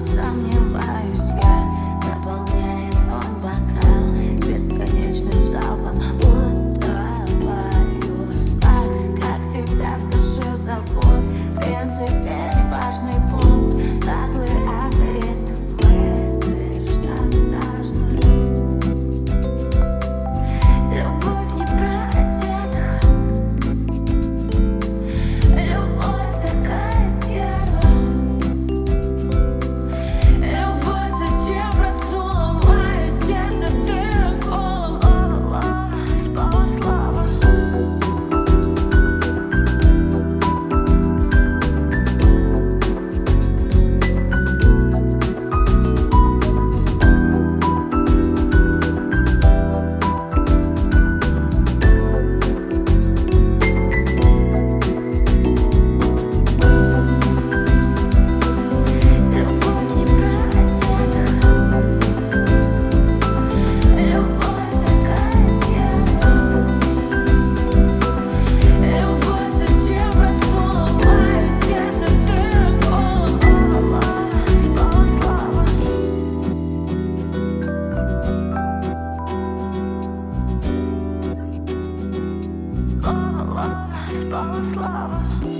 сомневаюсь я. Наполняет он бокал Бесконечным залпом. Утопаю. Как, как тебя, скажи, зовут? Принципе Boleslav.